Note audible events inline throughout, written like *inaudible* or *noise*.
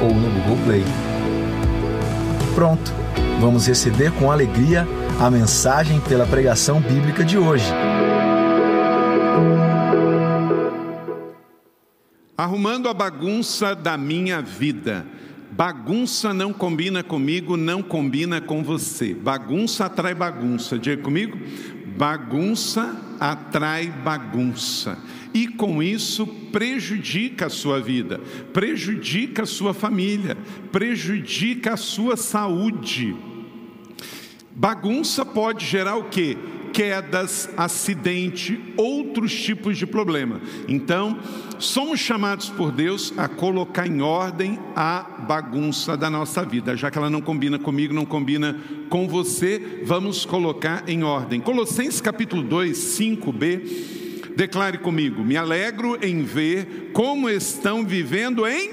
ou no Google Play. Pronto, vamos receber com alegria a mensagem pela pregação bíblica de hoje. Arrumando a bagunça da minha vida. Bagunça não combina comigo, não combina com você. Bagunça atrai bagunça. Diga comigo. Bagunça atrai bagunça. E com isso prejudica a sua vida, prejudica a sua família, prejudica a sua saúde. Bagunça pode gerar o quê? Quedas, acidente, outros tipos de problema. Então, somos chamados por Deus a colocar em ordem a bagunça da nossa vida. Já que ela não combina comigo, não combina com você, vamos colocar em ordem. Colossenses capítulo 2, 5b. Declare comigo: me alegro em ver como estão vivendo em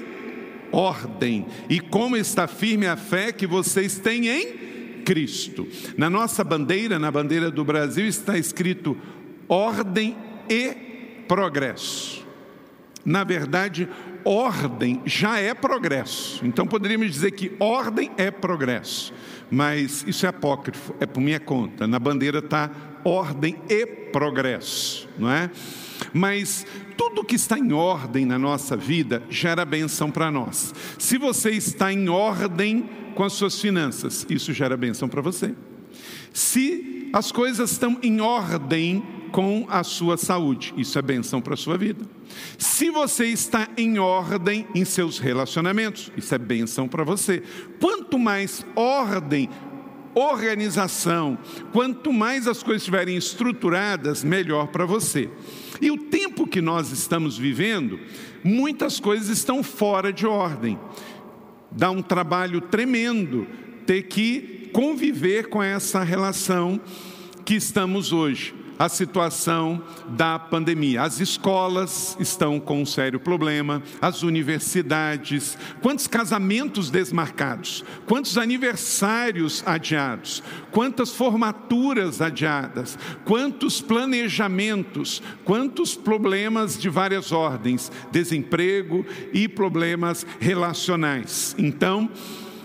ordem e como está firme a fé que vocês têm em Cristo. Na nossa bandeira, na bandeira do Brasil, está escrito ordem e progresso. Na verdade, ordem já é progresso. Então poderíamos dizer que ordem é progresso. Mas isso é apócrifo, é por minha conta. Na bandeira está ordem e progresso, não é? Mas tudo que está em ordem na nossa vida gera benção para nós. Se você está em ordem com as suas finanças, isso gera bênção para você. Se as coisas estão em ordem com a sua saúde, isso é bênção para a sua vida. Se você está em ordem em seus relacionamentos, isso é bênção para você. Quanto mais ordem, organização, quanto mais as coisas estiverem estruturadas, melhor para você. E o tempo que nós estamos vivendo, muitas coisas estão fora de ordem dá um trabalho tremendo ter que conviver com essa relação que estamos hoje a situação da pandemia. As escolas estão com um sério problema, as universidades, quantos casamentos desmarcados, quantos aniversários adiados, quantas formaturas adiadas, quantos planejamentos, quantos problemas de várias ordens, desemprego e problemas relacionais. Então,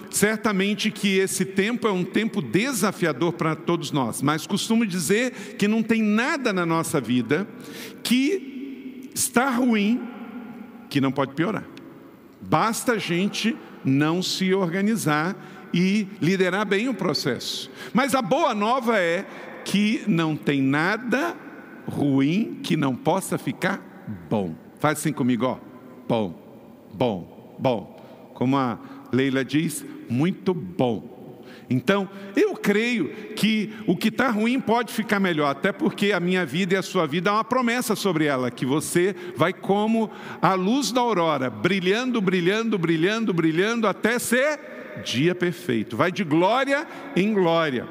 Certamente que esse tempo é um tempo desafiador para todos nós, mas costumo dizer que não tem nada na nossa vida que está ruim que não pode piorar. Basta a gente não se organizar e liderar bem o processo. Mas a boa nova é que não tem nada ruim que não possa ficar bom. Faz assim comigo, ó. Bom, bom, bom. Como a Leila diz, muito bom. Então, eu creio que o que está ruim pode ficar melhor, até porque a minha vida e a sua vida há uma promessa sobre ela, que você vai como a luz da aurora, brilhando, brilhando, brilhando, brilhando, até ser dia perfeito. Vai de glória em glória.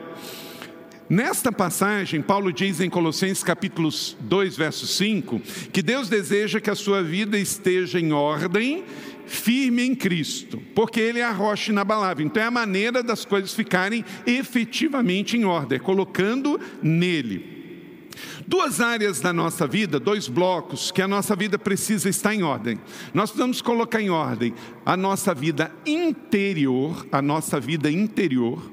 Nesta passagem, Paulo diz em Colossenses capítulo 2, verso 5, que Deus deseja que a sua vida esteja em ordem firme em Cristo, porque Ele é a rocha inabalável. Então é a maneira das coisas ficarem efetivamente em ordem, colocando nele. Duas áreas da nossa vida, dois blocos, que a nossa vida precisa estar em ordem. Nós precisamos colocar em ordem a nossa vida interior, a nossa vida interior,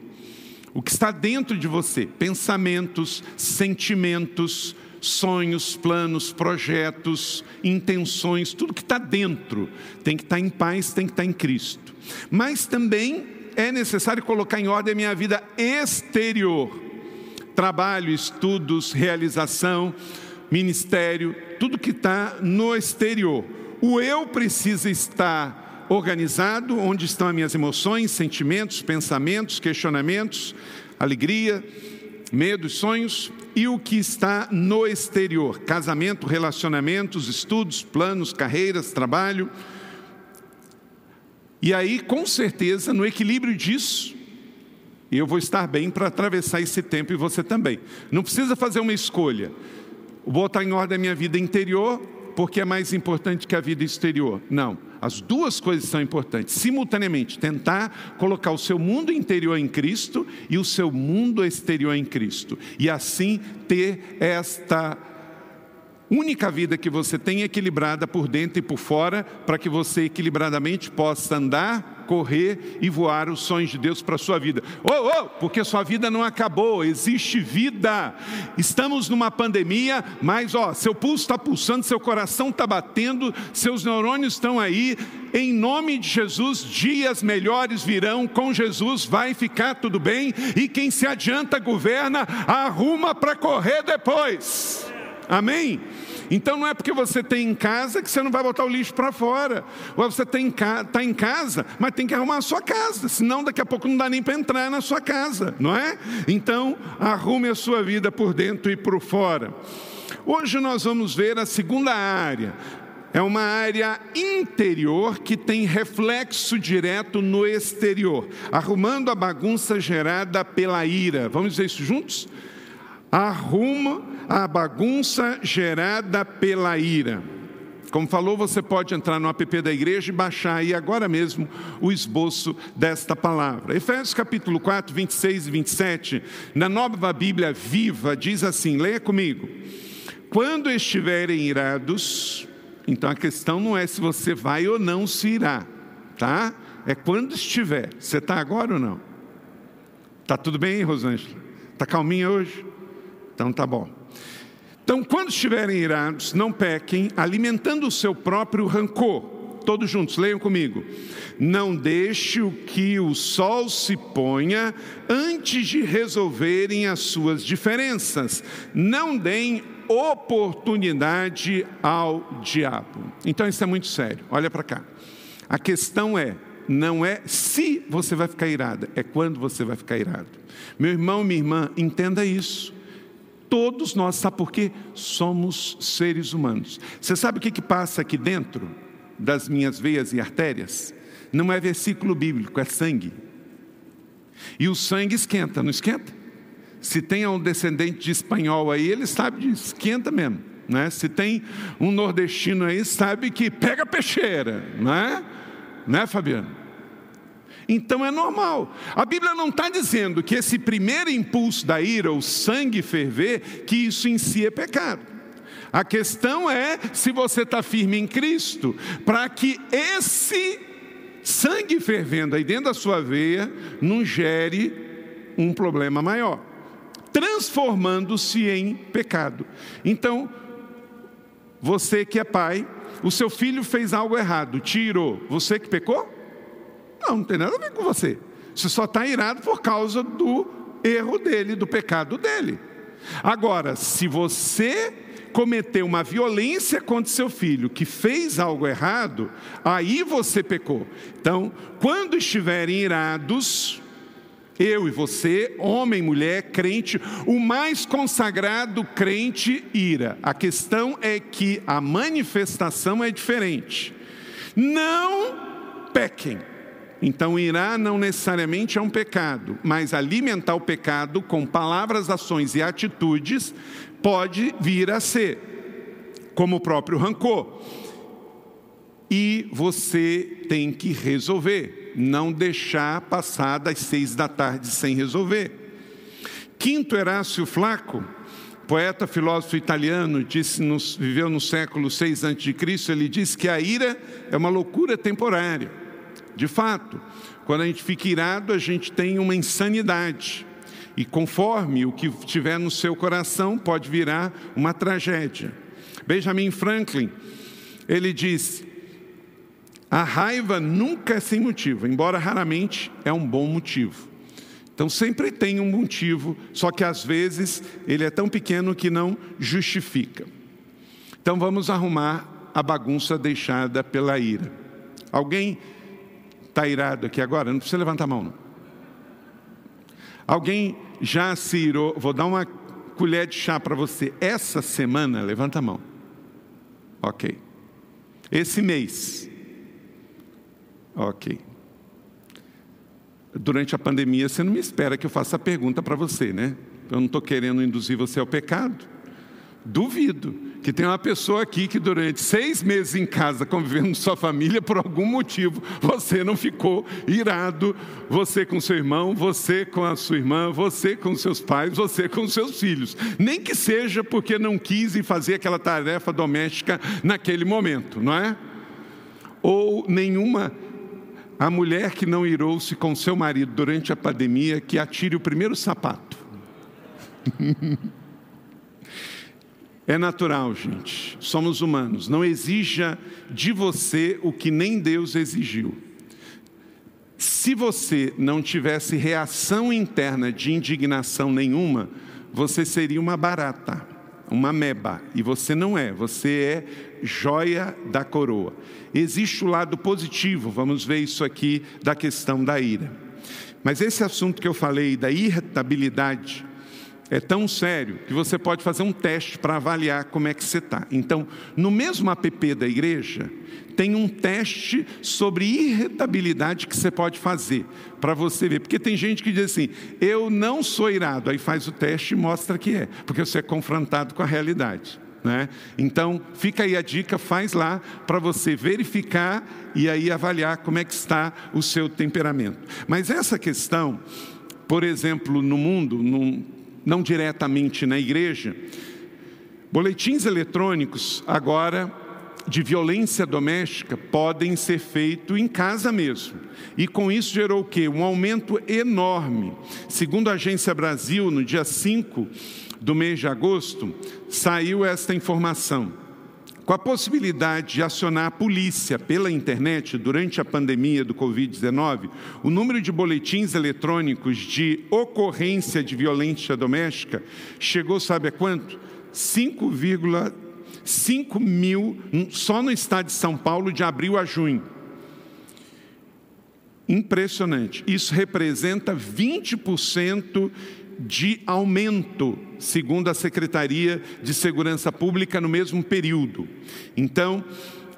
o que está dentro de você, pensamentos, sentimentos, sonhos, planos, projetos, intenções, tudo que está dentro tem que estar tá em paz, tem que estar tá em Cristo. Mas também é necessário colocar em ordem a minha vida exterior: trabalho, estudos, realização, ministério, tudo que está no exterior. O eu precisa estar organizado, onde estão as minhas emoções, sentimentos, pensamentos, questionamentos, alegria, medos, sonhos, e o que está no exterior: casamento, relacionamentos, estudos, planos, carreiras, trabalho. E aí, com certeza, no equilíbrio disso, eu vou estar bem para atravessar esse tempo e você também. Não precisa fazer uma escolha. Vou botar em ordem a minha vida interior, porque é mais importante que a vida exterior. Não. As duas coisas são importantes. Simultaneamente, tentar colocar o seu mundo interior em Cristo e o seu mundo exterior em Cristo. E assim ter esta única vida que você tem equilibrada por dentro e por fora, para que você equilibradamente possa andar, correr e voar os sonhos de Deus para a sua vida. Oh, oh, porque sua vida não acabou, existe vida. Estamos numa pandemia, mas ó, seu pulso está pulsando, seu coração está batendo, seus neurônios estão aí. Em nome de Jesus, dias melhores virão. Com Jesus vai ficar tudo bem. E quem se adianta governa, arruma para correr depois. Amém? Então não é porque você tem em casa que você não vai botar o lixo para fora. Ou você está em, em casa, mas tem que arrumar a sua casa, senão daqui a pouco não dá nem para entrar na sua casa, não é? Então arrume a sua vida por dentro e por fora. Hoje nós vamos ver a segunda área. É uma área interior que tem reflexo direto no exterior, arrumando a bagunça gerada pela ira. Vamos dizer isso juntos? Arruma a bagunça gerada pela ira. Como falou, você pode entrar no app da igreja e baixar aí agora mesmo o esboço desta palavra. Efésios capítulo 4, 26 e 27, na nova Bíblia viva, diz assim: leia comigo. Quando estiverem irados, então a questão não é se você vai ou não se irá, tá? É quando estiver. Você está agora ou não? Tá tudo bem, Rosângela? Tá calminha hoje? Então tá bom. Então, quando estiverem irados, não pequem, alimentando o seu próprio rancor. Todos juntos, leiam comigo. Não deixe o que o sol se ponha antes de resolverem as suas diferenças. Não deem oportunidade ao diabo. Então, isso é muito sério. Olha para cá. A questão é: não é se você vai ficar irada, é quando você vai ficar irado. Meu irmão, minha irmã, entenda isso. Todos nós, sabe por quê? Somos seres humanos. Você sabe o que, que passa aqui dentro das minhas veias e artérias? Não é versículo bíblico, é sangue. E o sangue esquenta, não esquenta? Se tem um descendente de espanhol aí, ele sabe disso, esquenta mesmo. Né? Se tem um nordestino aí, sabe que pega peixeira, não é? Né, Fabiano? Então é normal. A Bíblia não está dizendo que esse primeiro impulso da ira, o sangue ferver, que isso em si é pecado. A questão é se você está firme em Cristo, para que esse sangue fervendo aí dentro da sua veia não gere um problema maior, transformando-se em pecado. Então, você que é pai, o seu filho fez algo errado, tirou, você que pecou? Não, não tem nada a ver com você. Você só está irado por causa do erro dele, do pecado dele. Agora, se você cometeu uma violência contra seu filho, que fez algo errado, aí você pecou. Então, quando estiverem irados, eu e você, homem, mulher, crente, o mais consagrado crente ira. A questão é que a manifestação é diferente. Não pequem. Então, irá não necessariamente é um pecado, mas alimentar o pecado com palavras, ações e atitudes pode vir a ser, como o próprio rancor. E você tem que resolver, não deixar passar das seis da tarde sem resolver. Quinto Herácio Flaco, poeta filósofo italiano, disse viveu no século 6 a.C., ele disse que a ira é uma loucura temporária de fato, quando a gente fica irado, a gente tem uma insanidade. E conforme o que tiver no seu coração, pode virar uma tragédia. Benjamin Franklin, ele diz: a raiva nunca é sem motivo, embora raramente é um bom motivo. Então sempre tem um motivo, só que às vezes ele é tão pequeno que não justifica. Então vamos arrumar a bagunça deixada pela ira. Alguém Está irado aqui agora? Não precisa levantar a mão. Não. Alguém já se irou? Vou dar uma colher de chá para você. Essa semana, levanta a mão. Ok. Esse mês. Ok. durante a pandemia, você não me espera que eu faça a pergunta para você, né? Eu não estou querendo induzir você ao pecado. Duvido que tem uma pessoa aqui que durante seis meses em casa, convivendo com sua família, por algum motivo, você não ficou irado, você com seu irmão, você com a sua irmã, você com seus pais, você com seus filhos. Nem que seja porque não quis fazer aquela tarefa doméstica naquele momento, não é? Ou nenhuma a mulher que não irou-se com seu marido durante a pandemia, que atire o primeiro sapato. *laughs* É natural, gente. Somos humanos. Não exija de você o que nem Deus exigiu. Se você não tivesse reação interna de indignação nenhuma, você seria uma barata, uma meba. E você não é, você é joia da coroa. Existe o lado positivo, vamos ver isso aqui da questão da ira. Mas esse assunto que eu falei, da irritabilidade, é tão sério que você pode fazer um teste para avaliar como é que você está. Então, no mesmo app da igreja, tem um teste sobre irritabilidade que você pode fazer para você ver. Porque tem gente que diz assim: eu não sou irado. Aí faz o teste e mostra que é, porque você é confrontado com a realidade. Né? Então, fica aí a dica, faz lá para você verificar e aí avaliar como é que está o seu temperamento. Mas essa questão, por exemplo, no mundo, num, não diretamente na igreja, boletins eletrônicos agora de violência doméstica podem ser feitos em casa mesmo. E com isso gerou o quê? Um aumento enorme. Segundo a Agência Brasil, no dia 5 do mês de agosto, saiu esta informação com a possibilidade de acionar a polícia pela internet durante a pandemia do Covid-19, o número de boletins eletrônicos de ocorrência de violência doméstica chegou, sabe a quanto? 5,5 mil só no estado de São Paulo de abril a junho. Impressionante. Isso representa 20% de aumento, segundo a Secretaria de Segurança Pública, no mesmo período. Então,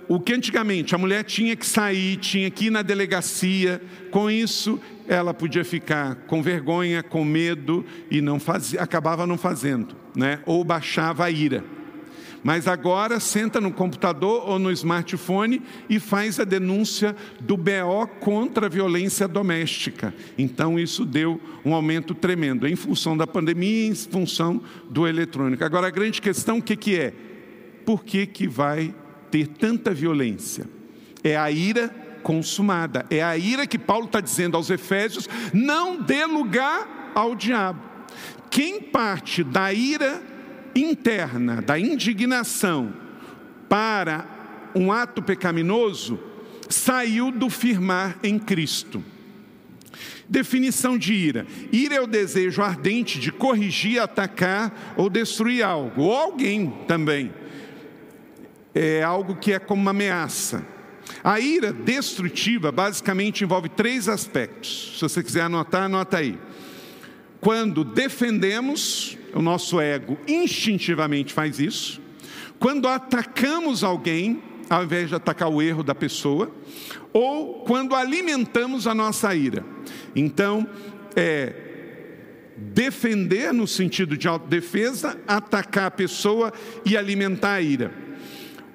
o que antigamente a mulher tinha que sair, tinha que ir na delegacia, com isso ela podia ficar com vergonha, com medo e não fazia, acabava não fazendo, né? ou baixava a ira. Mas agora senta no computador ou no smartphone e faz a denúncia do BO contra a violência doméstica. Então isso deu um aumento tremendo em função da pandemia e em função do eletrônico. Agora a grande questão o que, que é? Por que, que vai ter tanta violência? É a ira consumada. É a ira que Paulo está dizendo aos Efésios: não dê lugar ao diabo. Quem parte da ira interna, da indignação, para um ato pecaminoso, saiu do firmar em Cristo. Definição de ira: ira é o desejo ardente de corrigir, atacar ou destruir algo, ou alguém também. É algo que é como uma ameaça. A ira destrutiva basicamente envolve três aspectos. Se você quiser anotar, anota aí. Quando defendemos, o nosso ego instintivamente faz isso. Quando atacamos alguém, ao invés de atacar o erro da pessoa, ou quando alimentamos a nossa ira. Então, é defender no sentido de autodefesa, atacar a pessoa e alimentar a ira.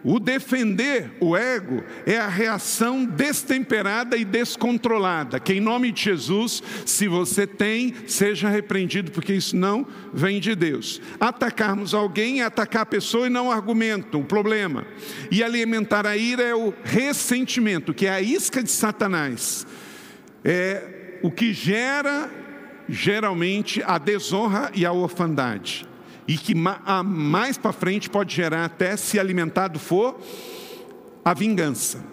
O defender o ego é a reação destemperada e descontrolada. Que em nome de Jesus, se você tem, seja repreendido, porque isso não vem de Deus. Atacarmos alguém é atacar a pessoa e não o argumento, o problema. E alimentar a ira é o ressentimento, que é a isca de Satanás. É o que gera geralmente a desonra e a orfandade e que mais para frente pode gerar até, se alimentado for, a vingança.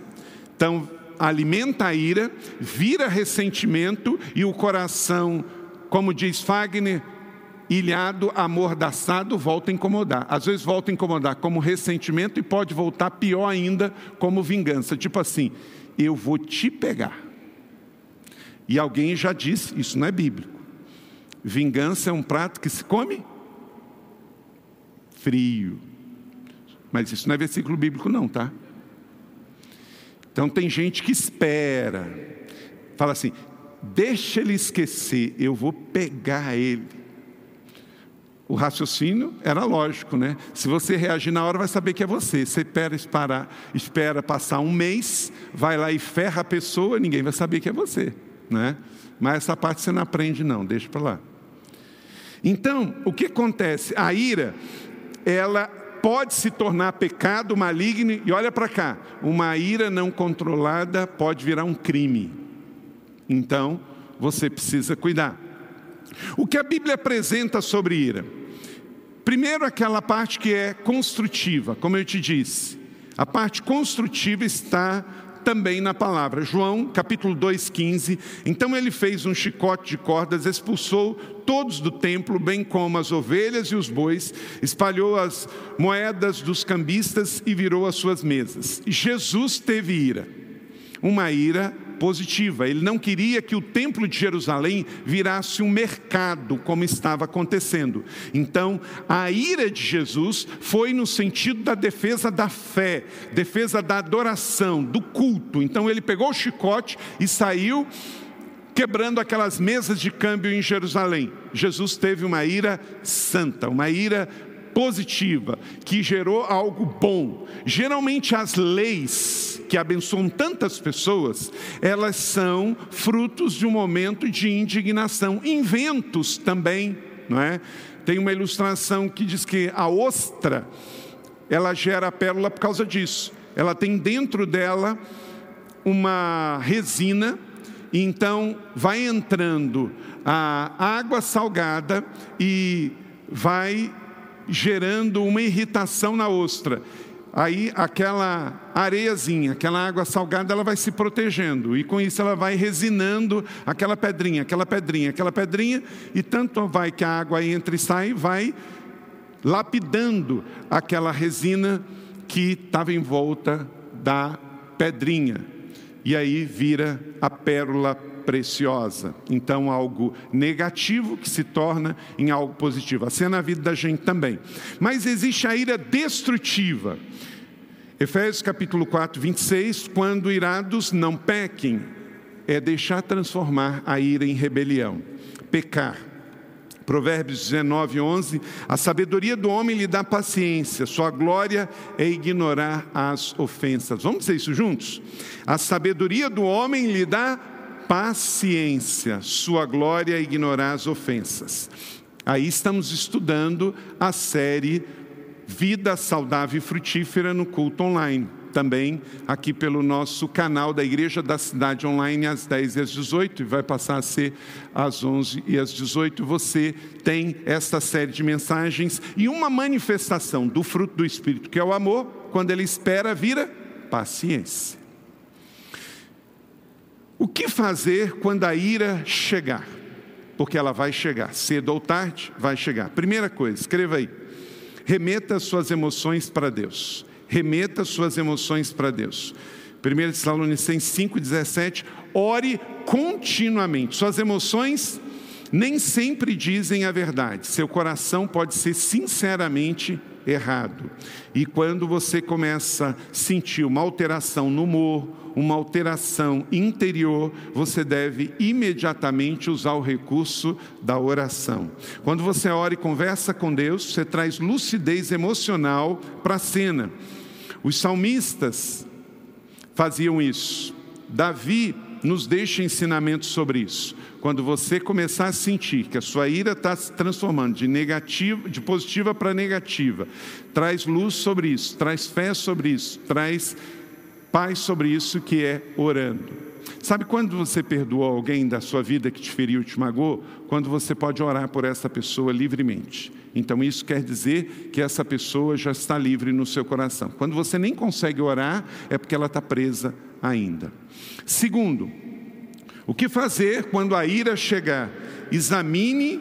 Então, alimenta a ira, vira ressentimento e o coração, como diz Fagner, ilhado, amordaçado, volta a incomodar. Às vezes volta a incomodar como ressentimento e pode voltar pior ainda como vingança. Tipo assim, eu vou te pegar. E alguém já disse, isso não é bíblico. Vingança é um prato que se come frio. Mas isso não é versículo bíblico, não, tá? Então tem gente que espera, fala assim: deixa ele esquecer, eu vou pegar ele. O raciocínio era lógico, né? Se você reagir na hora, vai saber que é você. Você espera, espera, espera passar um mês, vai lá e ferra a pessoa, ninguém vai saber que é você, né? Mas essa parte você não aprende, não, deixa para lá. Então, o que acontece? A ira, ela pode se tornar pecado maligno, e olha para cá, uma ira não controlada pode virar um crime. Então, você precisa cuidar. O que a Bíblia apresenta sobre ira? Primeiro, aquela parte que é construtiva, como eu te disse. A parte construtiva está também na palavra. João, capítulo 2,15. Então ele fez um chicote de cordas, expulsou todos do templo, bem como as ovelhas e os bois, espalhou as moedas dos cambistas e virou as suas mesas. Jesus teve ira, uma ira positiva. Ele não queria que o templo de Jerusalém virasse um mercado, como estava acontecendo. Então, a ira de Jesus foi no sentido da defesa da fé, defesa da adoração, do culto. Então, ele pegou o chicote e saiu quebrando aquelas mesas de câmbio em Jerusalém. Jesus teve uma ira santa, uma ira positiva, que gerou algo bom. Geralmente as leis que abençoam tantas pessoas, elas são frutos de um momento de indignação, inventos também, não é? Tem uma ilustração que diz que a ostra, ela gera a pérola por causa disso. Ela tem dentro dela uma resina, e então vai entrando a água salgada e vai gerando uma irritação na ostra. Aí aquela areiazinha, aquela água salgada, ela vai se protegendo e com isso ela vai resinando aquela pedrinha, aquela pedrinha, aquela pedrinha e tanto vai que a água entra e sai, vai lapidando aquela resina que estava em volta da pedrinha. E aí vira a pérola preciosa. Então, algo negativo que se torna em algo positivo. Assim é na vida da gente também. Mas existe a ira destrutiva. Efésios capítulo 4, 26, quando irados não pequem, é deixar transformar a ira em rebelião, pecar. Provérbios 19, 11, a sabedoria do homem lhe dá paciência, sua glória é ignorar as ofensas. Vamos dizer isso juntos? A sabedoria do homem lhe dá paciência, sua glória ignorar as ofensas. Aí estamos estudando a série Vida Saudável e Frutífera no culto online. Também aqui pelo nosso canal da Igreja da Cidade Online, às 10 e às 18, e vai passar a ser às 11 e às 18. Você tem esta série de mensagens e uma manifestação do fruto do Espírito, que é o amor, quando ele espera, vira paciência. O que fazer quando a ira chegar? Porque ela vai chegar, cedo ou tarde, vai chegar. Primeira coisa, escreva aí. Remeta suas emoções para Deus. Remeta suas emoções para Deus. 1 Tessalonicenses 5,17, ore continuamente. Suas emoções nem sempre dizem a verdade. Seu coração pode ser sinceramente errado. E quando você começa a sentir uma alteração no humor, uma alteração interior, você deve imediatamente usar o recurso da oração. Quando você ora e conversa com Deus, você traz lucidez emocional para a cena. Os salmistas faziam isso. Davi nos deixa ensinamentos sobre isso. Quando você começar a sentir que a sua ira está se transformando de negativa, de positiva para negativa, traz luz sobre isso, traz fé sobre isso, traz paz sobre isso que é orando. Sabe quando você perdoou alguém da sua vida que te feriu, te magoou? Quando você pode orar por essa pessoa livremente. Então isso quer dizer que essa pessoa já está livre no seu coração. Quando você nem consegue orar, é porque ela está presa ainda. Segundo, o que fazer quando a ira chegar? Examine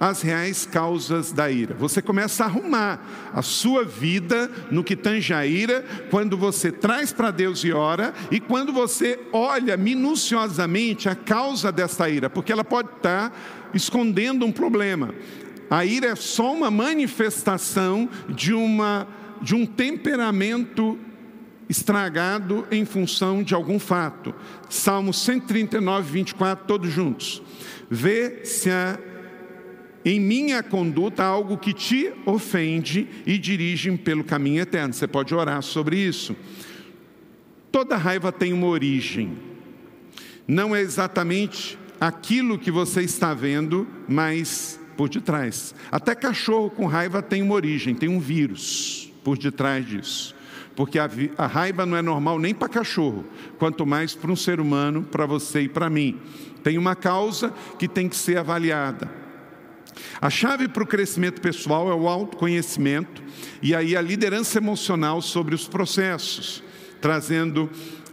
as reais causas da ira. Você começa a arrumar a sua vida no que tange a ira, quando você traz para Deus e ora, e quando você olha minuciosamente a causa dessa ira, porque ela pode estar escondendo um problema. A ira é só uma manifestação de, uma, de um temperamento estragado em função de algum fato. Salmo 139, 24, todos juntos. Vê se há em minha conduta algo que te ofende e dirige pelo caminho eterno. Você pode orar sobre isso. Toda raiva tem uma origem. Não é exatamente aquilo que você está vendo, mas por detrás. Até cachorro com raiva tem uma origem, tem um vírus por detrás disso. Porque a, a raiva não é normal nem para cachorro, quanto mais para um ser humano, para você e para mim. Tem uma causa que tem que ser avaliada. A chave para o crescimento pessoal é o autoconhecimento e aí a liderança emocional sobre os processos, trazendo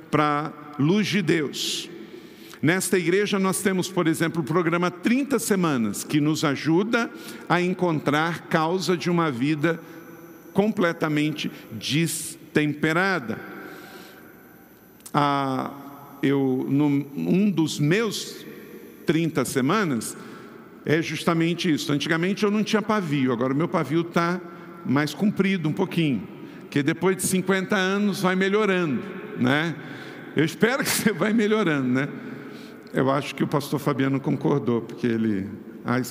para a luz de Deus. Nesta igreja nós temos, por exemplo, o programa 30 semanas, que nos ajuda a encontrar causa de uma vida completamente destemperada. Ah, eu, num, um dos meus 30 semanas, é justamente isso. Antigamente eu não tinha pavio, agora o meu pavio está mais comprido um pouquinho, que depois de 50 anos vai melhorando, né? Eu espero que *laughs* você vai melhorando, né? Eu acho que o pastor Fabiano concordou, porque ele, a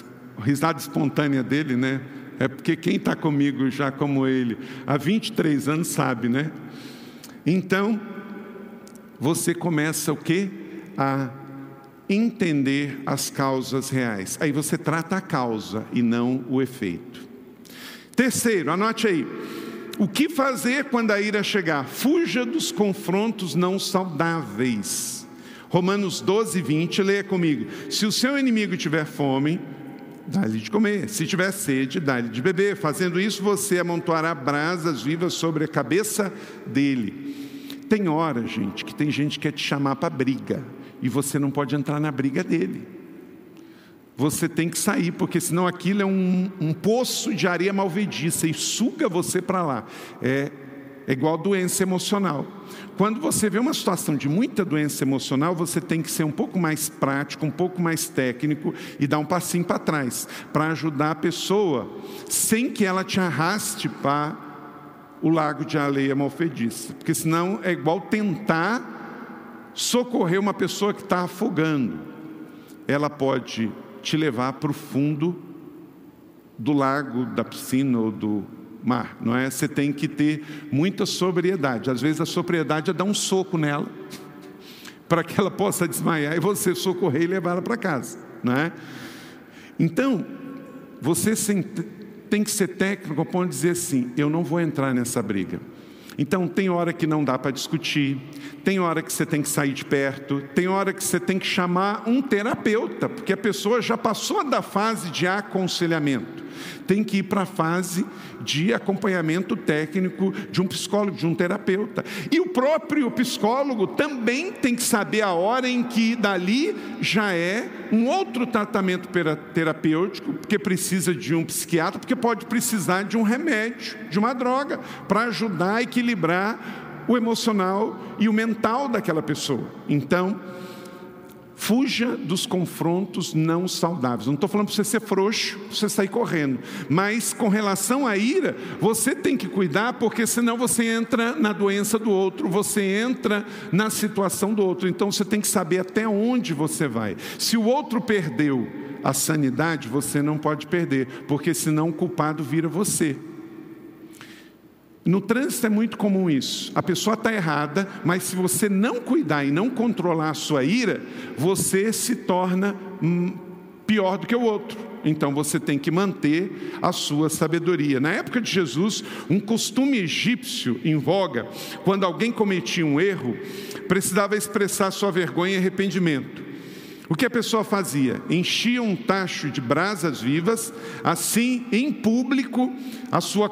risada espontânea dele, né? É porque quem está comigo já como ele há 23 anos sabe, né? Então, você começa o quê? A entender as causas reais. Aí você trata a causa e não o efeito. Terceiro, anote aí. O que fazer quando a ira chegar? Fuja dos confrontos não saudáveis. Romanos 12, 20, leia comigo. Se o seu inimigo tiver fome, dá-lhe de comer. Se tiver sede, dá-lhe de beber. Fazendo isso, você amontoará brasas vivas sobre a cabeça dele. Tem hora, gente, que tem gente que quer te chamar para briga e você não pode entrar na briga dele. Você tem que sair, porque senão aquilo é um, um poço de areia malvediça e suga você para lá. É, é igual doença emocional. Quando você vê uma situação de muita doença emocional, você tem que ser um pouco mais prático, um pouco mais técnico e dar um passinho para trás, para ajudar a pessoa, sem que ela te arraste para o lago de areia malfediça. Porque senão é igual tentar socorrer uma pessoa que está afogando, ela pode te levar para o fundo do lago, da piscina ou do mar, não é? Você tem que ter muita sobriedade. Às vezes a sobriedade é dar um soco nela *laughs* para que ela possa desmaiar e você socorrer e levar ela para casa, não é? Então, você tem que ser técnico ao ponto de dizer assim: eu não vou entrar nessa briga. Então, tem hora que não dá para discutir, tem hora que você tem que sair de perto, tem hora que você tem que chamar um terapeuta, porque a pessoa já passou da fase de aconselhamento tem que ir para a fase de acompanhamento técnico de um psicólogo, de um terapeuta. E o próprio psicólogo também tem que saber a hora em que dali já é um outro tratamento terapêutico, porque precisa de um psiquiatra, porque pode precisar de um remédio, de uma droga, para ajudar a equilibrar o emocional e o mental daquela pessoa. Então, Fuja dos confrontos não saudáveis. Não estou falando para você ser frouxo, para você sair correndo. Mas com relação à ira, você tem que cuidar, porque senão você entra na doença do outro, você entra na situação do outro. Então você tem que saber até onde você vai. Se o outro perdeu a sanidade, você não pode perder, porque senão o culpado vira você. No trânsito é muito comum isso. A pessoa está errada, mas se você não cuidar e não controlar a sua ira, você se torna hum, pior do que o outro. Então você tem que manter a sua sabedoria. Na época de Jesus, um costume egípcio em voga, quando alguém cometia um erro, precisava expressar sua vergonha e arrependimento. O que a pessoa fazia? Enchia um tacho de brasas vivas, assim, em público, a sua,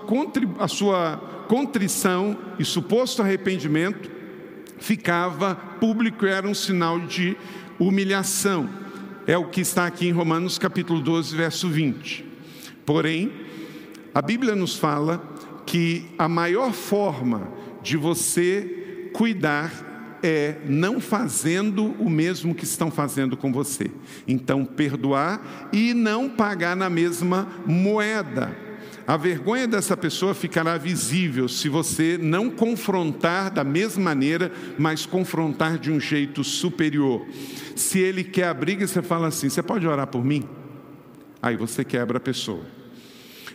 a sua contrição e suposto arrependimento ficava público e era um sinal de humilhação. É o que está aqui em Romanos capítulo 12, verso 20. Porém, a Bíblia nos fala que a maior forma de você cuidar é não fazendo o mesmo que estão fazendo com você. Então, perdoar e não pagar na mesma moeda. A vergonha dessa pessoa ficará visível se você não confrontar da mesma maneira, mas confrontar de um jeito superior. Se ele quer a briga, você fala assim: Você pode orar por mim? Aí você quebra a pessoa.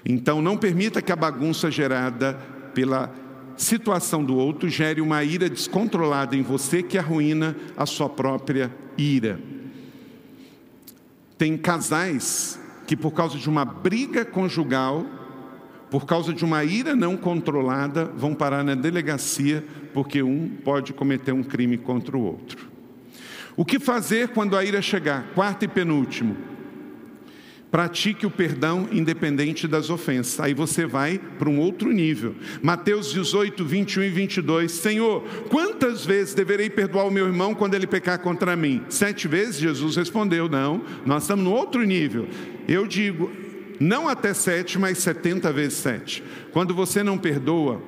Então, não permita que a bagunça gerada pela situação do outro gere uma ira descontrolada em você que arruína a sua própria ira. Tem casais que, por causa de uma briga conjugal, por causa de uma ira não controlada, vão parar na delegacia porque um pode cometer um crime contra o outro. O que fazer quando a ira chegar? Quarto e penúltimo. Pratique o perdão independente das ofensas. Aí você vai para um outro nível. Mateus 18, 21 e 22. Senhor, quantas vezes deverei perdoar o meu irmão quando ele pecar contra mim? Sete vezes? Jesus respondeu: Não, nós estamos no outro nível. Eu digo, não até sete, mas setenta vezes sete. Quando você não perdoa,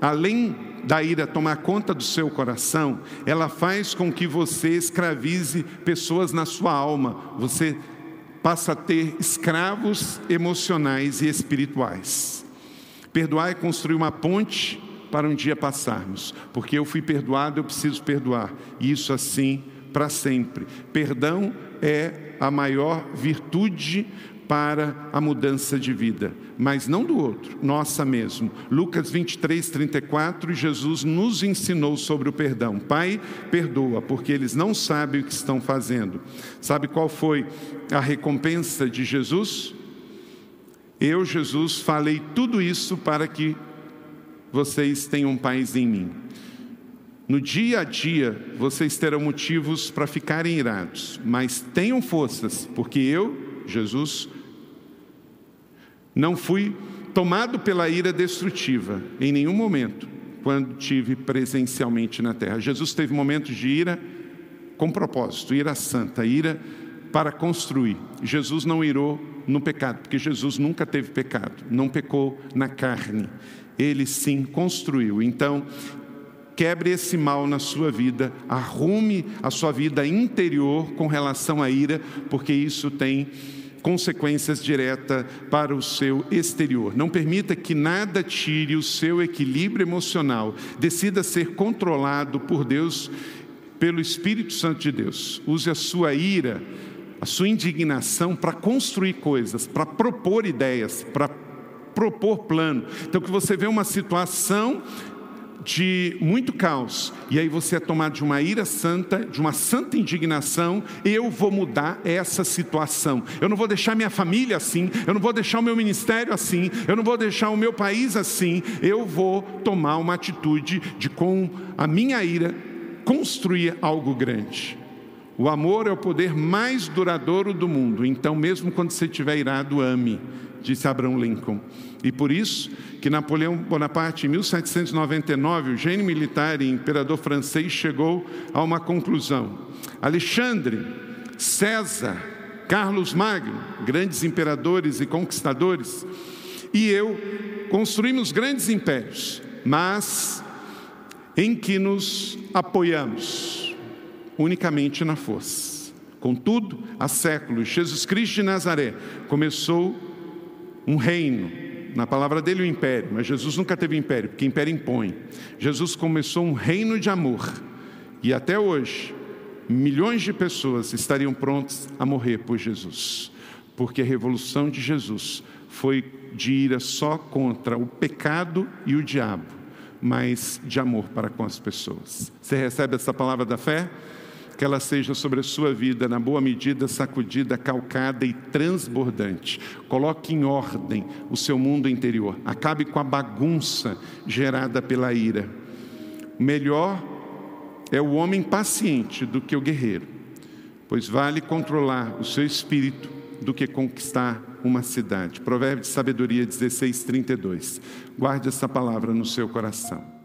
além da ira tomar conta do seu coração, ela faz com que você escravize pessoas na sua alma. Você passa a ter escravos emocionais e espirituais. Perdoar é construir uma ponte para um dia passarmos, porque eu fui perdoado, eu preciso perdoar, e isso assim para sempre. Perdão é a maior virtude para a mudança de vida, mas não do outro, nossa mesmo. Lucas 23, 34, Jesus nos ensinou sobre o perdão. Pai, perdoa, porque eles não sabem o que estão fazendo. Sabe qual foi a recompensa de Jesus? Eu, Jesus, falei tudo isso para que vocês tenham paz em mim. No dia a dia, vocês terão motivos para ficarem irados, mas tenham forças, porque eu, Jesus, não fui tomado pela ira destrutiva em nenhum momento quando tive presencialmente na terra. Jesus teve momentos de ira com propósito, ira santa, ira para construir. Jesus não irou no pecado, porque Jesus nunca teve pecado, não pecou na carne. Ele sim construiu. Então, quebre esse mal na sua vida, arrume a sua vida interior com relação à ira, porque isso tem consequências diretas para o seu exterior. Não permita que nada tire o seu equilíbrio emocional. Decida ser controlado por Deus, pelo Espírito Santo de Deus. Use a sua ira, a sua indignação para construir coisas, para propor ideias, para propor plano. Então, que você vê uma situação de muito caos, e aí você é tomado de uma ira santa, de uma santa indignação, eu vou mudar essa situação. Eu não vou deixar minha família assim, eu não vou deixar o meu ministério assim, eu não vou deixar o meu país assim, eu vou tomar uma atitude de com a minha ira construir algo grande. O amor é o poder mais duradouro do mundo, então mesmo quando você estiver irado, ame disse Abraham Lincoln. E por isso que Napoleão Bonaparte, em 1799, o gênio militar e imperador francês, chegou a uma conclusão. Alexandre, César, Carlos Magno, grandes imperadores e conquistadores, e eu construímos grandes impérios, mas em que nos apoiamos unicamente na força. Contudo, há séculos, Jesus Cristo de Nazaré começou um reino. Na palavra dele, o império, mas Jesus nunca teve império, porque império impõe. Jesus começou um reino de amor. E até hoje, milhões de pessoas estariam prontas a morrer por Jesus, porque a revolução de Jesus foi de ira só contra o pecado e o diabo, mas de amor para com as pessoas. Você recebe essa palavra da fé? Que ela seja sobre a sua vida, na boa medida, sacudida, calcada e transbordante. Coloque em ordem o seu mundo interior. Acabe com a bagunça gerada pela ira. Melhor é o homem paciente do que o guerreiro, pois vale controlar o seu espírito do que conquistar uma cidade. Provérbio de Sabedoria 16, 32. Guarde essa palavra no seu coração.